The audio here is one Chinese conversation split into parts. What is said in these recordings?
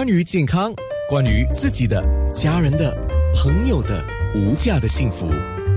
关于健康，关于自己的、家人的、朋友的无价的幸福，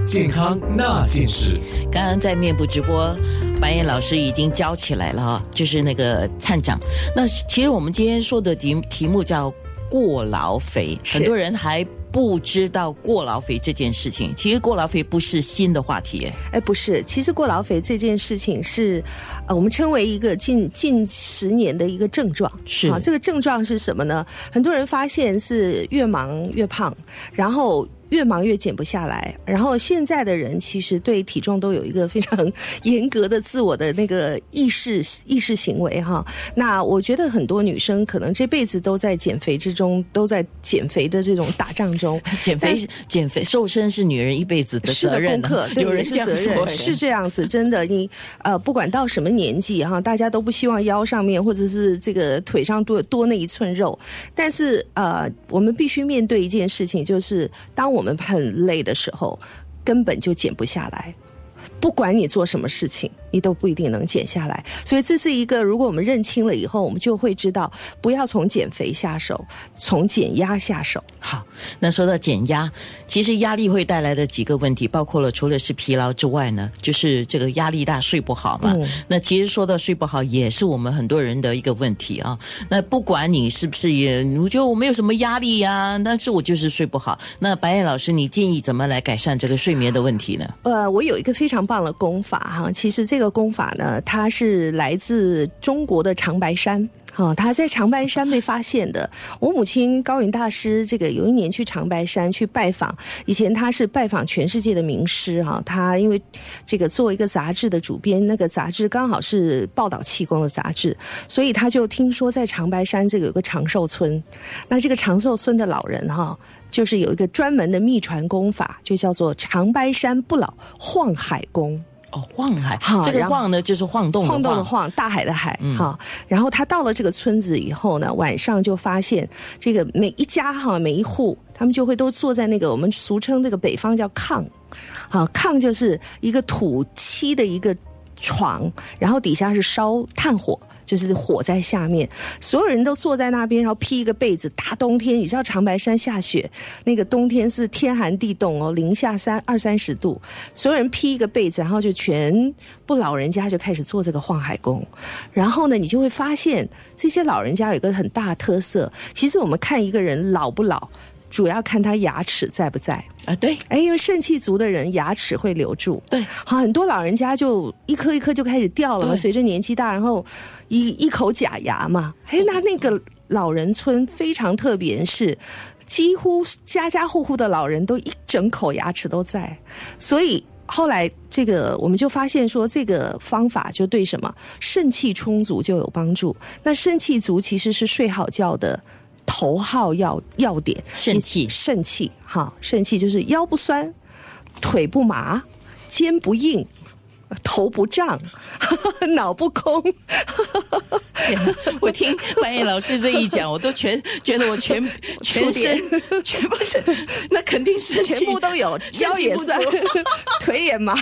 健康那件事。刚刚在面部直播，白燕老师已经教起来了啊，就是那个参长。那其实我们今天说的题题目叫过劳肥，很多人还不知道过劳肥这件事情。其实过劳肥不是新的话题，哎哎，不是，其实过劳肥这件事情是，呃，我们称为一个近近十年的一个症状。是啊，这个症状是什么呢？很多人发现是越忙越胖，然后。越忙越减不下来，然后现在的人其实对体重都有一个非常 严格的自我的那个意识意识行为哈。那我觉得很多女生可能这辈子都在减肥之中，都在减肥的这种打仗中。减肥、减肥、瘦身是女人一辈子的责任啊、功课，对有人是责任，哎是这样子，真的，你呃，不管到什么年纪哈，大家都不希望腰上面或者是这个腿上多多那一寸肉，但是呃，我们必须面对一件事情，就是当我我们很累的时候，根本就减不下来。不管你做什么事情，你都不一定能减下来。所以这是一个，如果我们认清了以后，我们就会知道，不要从减肥下手，从减压下手。好，那说到减压，其实压力会带来的几个问题，包括了除了是疲劳之外呢，就是这个压力大睡不好嘛。嗯那其实说到睡不好，也是我们很多人的一个问题啊。那不管你是不是也，我觉得我没有什么压力呀、但是我就是睡不好。那白燕老师，你建议怎么来改善这个睡眠的问题呢？呃，我有一个非常棒的功法哈，其实这个功法呢，它是来自中国的长白山。哈、他在长白山被发现的。我母亲高云大师，这个有一年去长白山去拜访，以前他是拜访全世界的名师哈、他因为这个做一个杂志的主编，那个杂志刚好是报道气功的杂志，所以他就听说在长白山这个有个长寿村，那这个长寿村的老人哈、就是有一个专门的秘传功法，就叫做长白山不老晃海功。哦，晃海，这个晃呢就是晃动的晃动的晃，大海的海，哈、然后他到了这个村子以后呢，晚上就发现这个每一家哈，每一户，他们就会都坐在那个我们俗称这个北方叫炕，好，炕就是一个土漆的一个床，然后底下是烧炭火。就是火在下面，所有人都坐在那边，然后披一个被子。大冬天，你知道长白山下雪，那个冬天是天寒地冻哦，零下三二三十度，所有人披一个被子，然后就全部老人家就开始做这个晃海功。然后呢，你就会发现这些老人家有一个很大特色，其实我们看一个人老不老，主要看他牙齿在不在。啊，对。哎，因为肾气足的人牙齿会留住，对，好，很多老人家就一颗一颗就开始掉了嘛，随着年纪大，然后一一口假牙嘛，哎，那那个老人村非常特别是。几乎家家户户的老人都一整口牙齿都在，所以后来这个我们就发现说，这个方法就对什么？肾气充足就有帮助。那肾气足其实是睡好觉的头号要要点，肾气。肾气哈，肾气就是腰不酸，腿不麻，肩不硬。头不胀，脑不空，我听白燕老师这一讲，我都全 觉得我全全身全部是，那肯定是全部都有，腰也酸，腿也麻，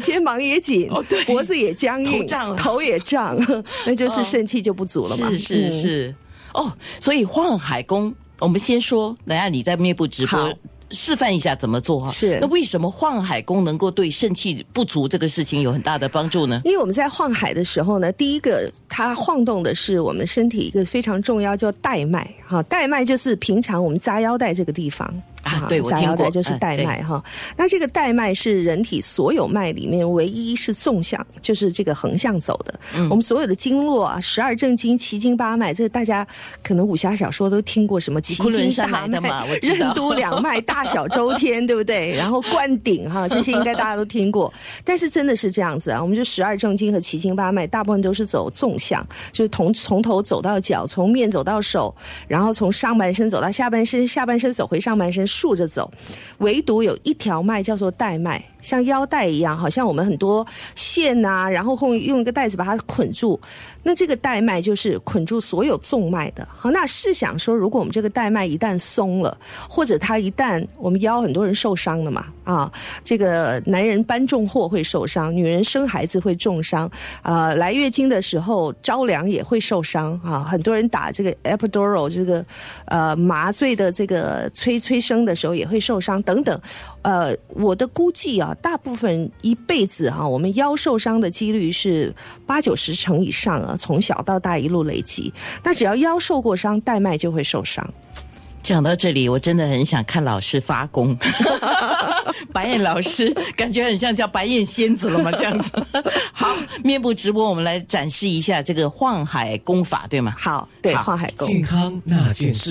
肩膀也紧哦，脖子也僵硬，头头也胀，那就是肾气就不足了嘛。是是嗯。是，哦，所以晃海功，我们先说，等一下你在面部直播示范一下怎么做哈。是那为什么晃海功能够对肾气不足这个事情有很大的帮助呢？因为我们在晃海的时候呢，第一个它晃动的是我们身体一个非常重要叫带脉哈，带脉就是平常我们扎腰带这个地方啊对我扎听过就是带脉哈。那这个带脉是人体所有脉里面唯一是纵向，就是这个横向走的。嗯我们所有的经络啊，十二正经、奇经八脉，这个大家可能武侠小说都听过，什么奇经大山来的脉任督两脉、大小周天，对不对？然后灌顶哈，这些应该大家都听过。但是真的是这样子啊，我们就十二正经和奇经八脉，大部分都是走纵向，就是从从头走到脚，从面走到手，然后从上半身走到下半身，下半身走回上半身，竖着走。唯独有一条脉叫做带脉。像腰带一样，好像我们很多线呐、然后后用一个带子把它捆住。那这个带脉就是捆住所有纵脉的。好，那试想说，如果我们这个带脉一旦松了，或者它一旦我们腰很多人受伤了嘛，啊，这个男人搬重货会受伤，女人生孩子会重伤，啊，来月经的时候着凉也会受伤啊，很多人打这个 epidural 这个呃麻醉的这个催催生的时候也会受伤等等。呃，我的估计啊，大部分一辈子哈、我们腰受伤的几率是八九十成以上啊，从小到大一路累积。那只要腰受过伤，带脉就会受伤。讲到这里，我真的很想看老师发功。白燕老师感觉很像叫白燕仙子了吗？这样子。好，面部直播，我们来展示一下这个晃海功法，对吗？好，对，晃海功。健康那件事。